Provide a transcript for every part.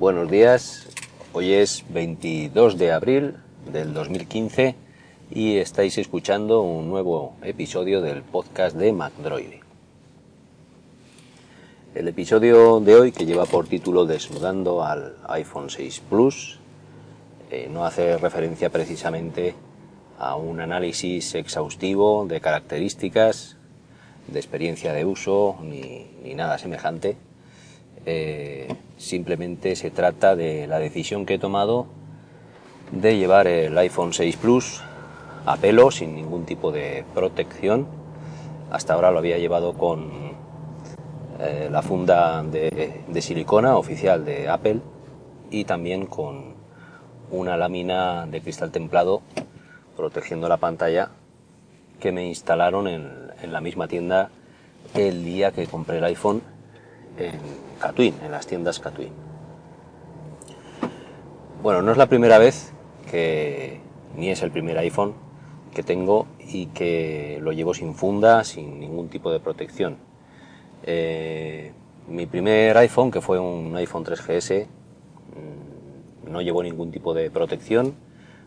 Buenos días, hoy es 22 de abril del 2015 y estáis escuchando un nuevo episodio del podcast de MacDroid. El episodio de hoy, que lleva por título Desnudando al iPhone 6 Plus, eh, no hace referencia precisamente a un análisis exhaustivo de características, de experiencia de uso, ni, nada semejante. Eh, simplemente se trata de la decisión que he tomado de llevar el iPhone 6 Plus a pelo, sin ningún tipo de protección. Hasta ahora lo había llevado con eh, la funda de, silicona oficial de Apple y también con una lámina de cristal templado protegiendo la pantalla que me instalaron en la misma tienda el día que compré el iPhone en Catwin, en las tiendas Catwin. Bueno, no es la primera vez que, ni es el primer iPhone que tengo y que lo llevo sin funda, sin ningún tipo de protección. Eh, mi primer iPhone, que fue un iPhone 3GS, mm, no llevó ningún tipo de protección.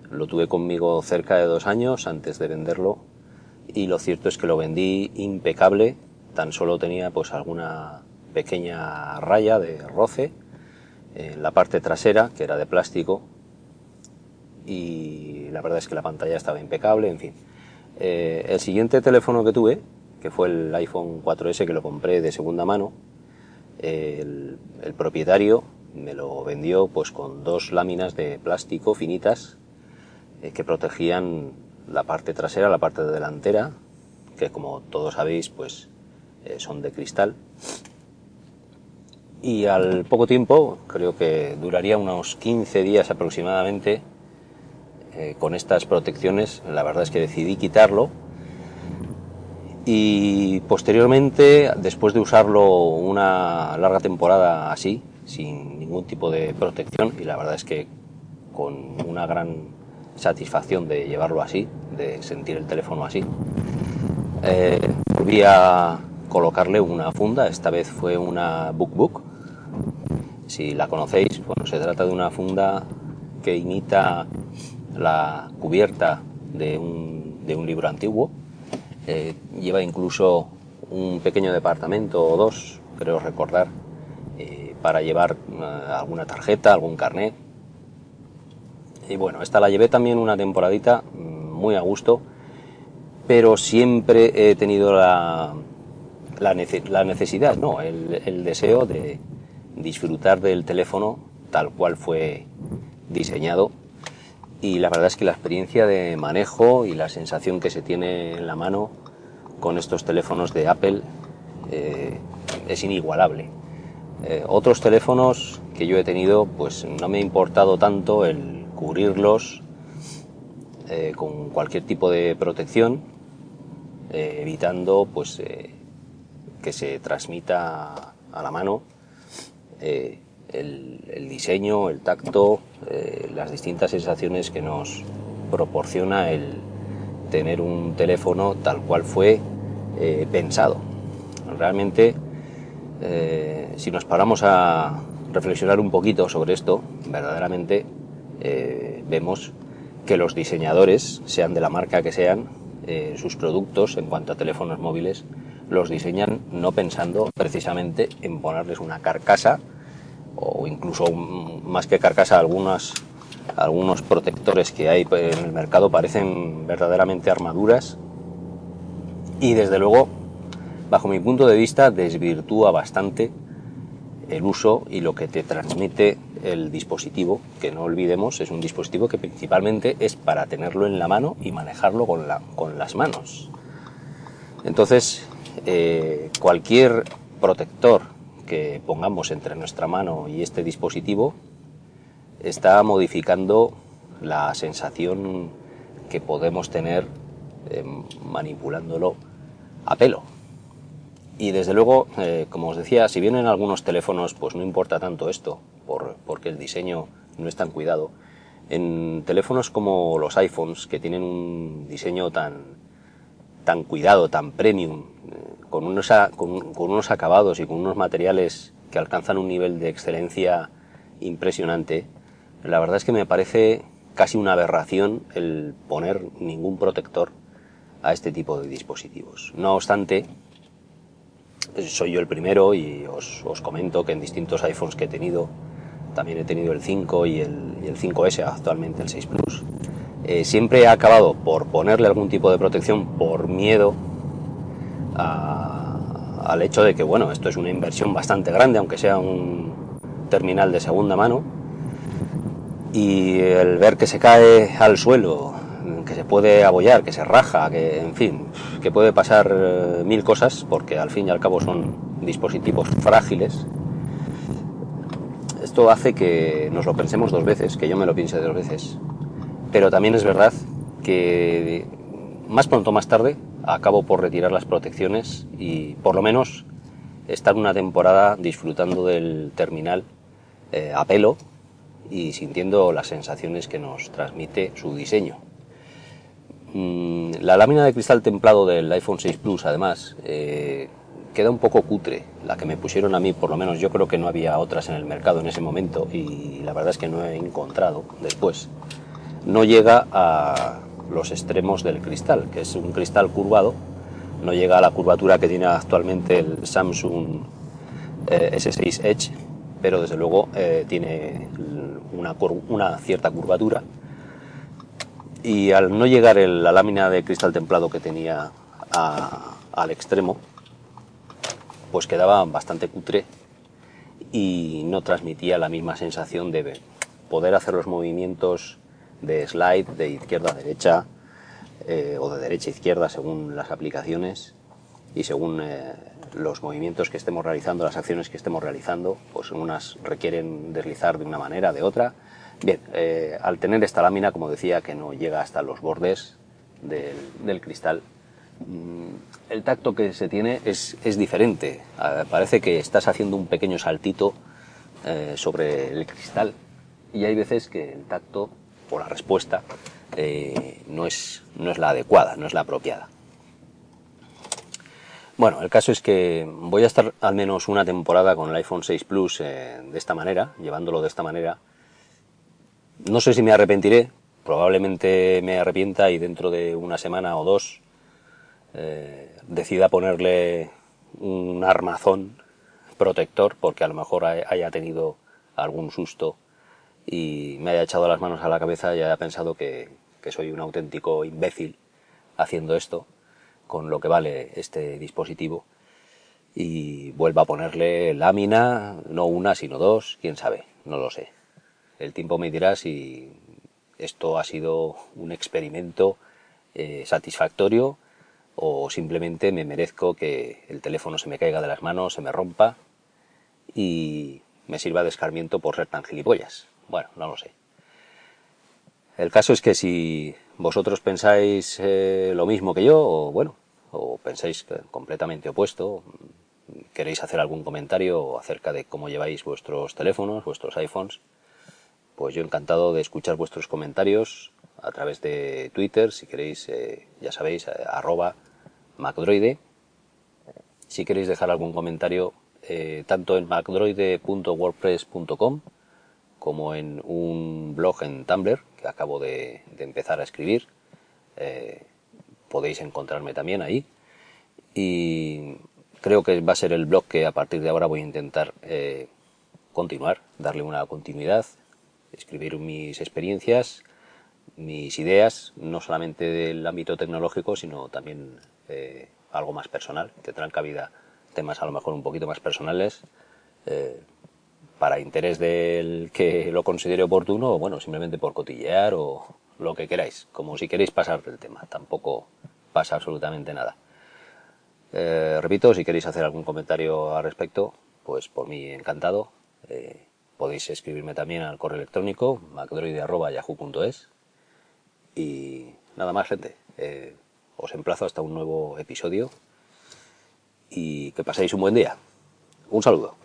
Lo tuve conmigo cerca de dos años antes de venderlo y lo cierto es que lo vendí impecable. Tan solo tenía pues alguna pequeña raya de roce en la parte trasera, que era de plástico, y la verdad es que la pantalla estaba impecable, en fin. Eh, el siguiente teléfono que tuve, que fue el iPhone 4S que lo compré de segunda mano, el, propietario me lo vendió pues con dos láminas de plástico finitas eh, que protegían la parte trasera, la parte delantera, que como todos sabéis pues eh, son de cristal y al poco tiempo, creo que duraría unos 15 días aproximadamente, eh, con estas protecciones, la verdad es que decidí quitarlo. Y posteriormente, después de usarlo una larga temporada así, sin ningún tipo de protección, y la verdad es que con una gran satisfacción de llevarlo así, de sentir el teléfono así, eh, volví a colocarle una funda, esta vez fue una BookBook, si la conocéis, bueno, se trata de una funda que imita la cubierta de un, de un libro antiguo. Eh, lleva incluso un pequeño departamento o dos, creo recordar, eh, para llevar uh, alguna tarjeta, algún carnet. Y bueno, esta la llevé también una temporadita mm, muy a gusto, pero siempre he tenido la, la, la necesidad, no, el, el deseo de, disfrutar del teléfono tal cual fue diseñado y la verdad es que la experiencia de manejo y la sensación que se tiene en la mano con estos teléfonos de Apple eh, es inigualable. Eh, otros teléfonos que yo he tenido pues no me ha importado tanto el cubrirlos eh, con cualquier tipo de protección evitando pues que se transmita a la mano eh, el, diseño, el tacto, eh, las distintas sensaciones que nos proporciona el tener un teléfono tal cual fue eh, pensado. Realmente, si nos paramos a reflexionar un poquito sobre esto, verdaderamente vemos que los diseñadores, sean de la marca que sean, sus productos en cuanto a teléfonos móviles, los diseñan no pensando precisamente en ponerles una carcasa o incluso más que carcasa algunas algunos protectores que hay en el mercado parecen verdaderamente armaduras y desde luego bajo mi punto de vista desvirtúa bastante el uso y lo que te transmite el dispositivo, que no olvidemos es un dispositivo que principalmente es para tenerlo en la mano y manejarlo con, la, con las manos. Entonces, eh, cualquier protector que pongamos entre nuestra mano y este dispositivo está modificando la sensación que podemos tener eh, manipulándolo a pelo. Y desde luego, eh, como os decía, si bien en algunos teléfonos pues no importa tanto esto, por, porque el diseño no es tan cuidado, en teléfonos como los iPhones, que tienen un diseño tan, tan cuidado, tan premium, eh, con, unos, con, con unos acabados y con unos materiales que alcanzan un nivel de excelencia impresionante, la verdad es que me parece casi una aberración el poner ningún protector a este tipo de dispositivos. No obstante, soy yo el primero y os, os comento que en distintos iPhones que he tenido, también he tenido el 5 y el, y el 5S, actualmente el 6 Plus, eh, siempre he acabado por ponerle algún tipo de protección por miedo a, al hecho de que, bueno, esto es una inversión bastante grande, aunque sea un terminal de segunda mano, y el ver que se cae al suelo, que se puede abollar, que se raja, que, en fin, que puede pasar eh, mil cosas, porque al fin y al cabo son dispositivos frágiles, esto hace que nos lo pensemos dos veces, que yo me lo piense dos veces. Pero también es verdad que más pronto más tarde acabo por retirar las protecciones y por lo menos estar una temporada disfrutando del terminal eh, a pelo y sintiendo las sensaciones que nos transmite su diseño. Mm, la lámina de cristal templado del iPhone 6 Plus, además, eh, queda un poco cutre. La que me pusieron a mí, por lo menos yo creo que no había otras en el mercado en ese momento y la verdad es que no he encontrado después. No llega a los extremos del cristal, que es un cristal curvado, no llega a la curvatura que tiene actualmente el Samsung eh, S6 Edge, pero desde luego eh, tiene una, cierta curvatura. Y al no llegar el, la lámina de cristal templado que tenía al extremo, pues quedaba bastante cutre y no transmitía la misma sensación de poder hacer los movimientos de slide de izquierda a derecha eh, o de derecha a izquierda según las aplicaciones y según eh, los movimientos que estemos realizando, las acciones que estemos realizando, pues unas requieren deslizar de una manera, de otra. Bien, eh, al tener esta lámina, como decía, que no llega hasta los bordes del, del cristal, Mm, el tacto que se tiene es, es diferente. Ah, parece que estás haciendo un pequeño saltito sobre el cristal y hay veces que el tacto la respuesta eh, no, es, no es la adecuada, no es la apropiada. Bueno, el caso es que voy a estar al menos una temporada con el iPhone 6 Plus eh, de esta manera, llevándolo de esta manera. No sé si me arrepentiré, probablemente me arrepienta y dentro de una semana o dos eh, decida ponerle un armazón protector porque a lo mejor haya tenido algún susto y me haya echado las manos a la cabeza y haya pensado que, soy un auténtico imbécil haciendo esto con lo que vale este dispositivo y vuelva a ponerle lámina, no una sino dos, quién sabe, no lo sé. El tiempo me dirá si esto ha sido un experimento eh, satisfactorio o simplemente me merezco que el teléfono se me caiga de las manos, se me rompa y me sirva de escarmiento por ser tan gilipollas. Bueno, no lo sé. El caso es que si vosotros pensáis eh, lo mismo que yo, o bueno, o pensáis completamente opuesto, queréis hacer algún comentario acerca de cómo lleváis vuestros teléfonos, vuestros iPhones, pues yo encantado de escuchar vuestros comentarios a través de Twitter, si queréis, eh, ya sabéis, eh, arroba macdroide. Si queréis dejar algún comentario, tanto en macdroide.wordpress.com como en un blog en Tumblr que acabo de, empezar a escribir. podéis encontrarme también ahí. Y creo que va a ser el blog que a partir de ahora voy a intentar continuar, darle una continuidad, escribir mis experiencias, mis ideas, no solamente del ámbito tecnológico, sino también eh, algo más personal. Tendrán cabida temas a lo mejor un poquito más personales, eh, para interés del que lo considere oportuno o bueno, simplemente por cotillear o lo que queráis, como si queréis pasar del tema, tampoco pasa absolutamente nada. Eh, repito, si queréis hacer algún comentario al respecto, pues por mí encantado. Eh, podéis escribirme también al correo electrónico macdroide.yahoo.es y nada más gente. Eh, os emplazo hasta un nuevo episodio y que paséis un buen día. Un saludo.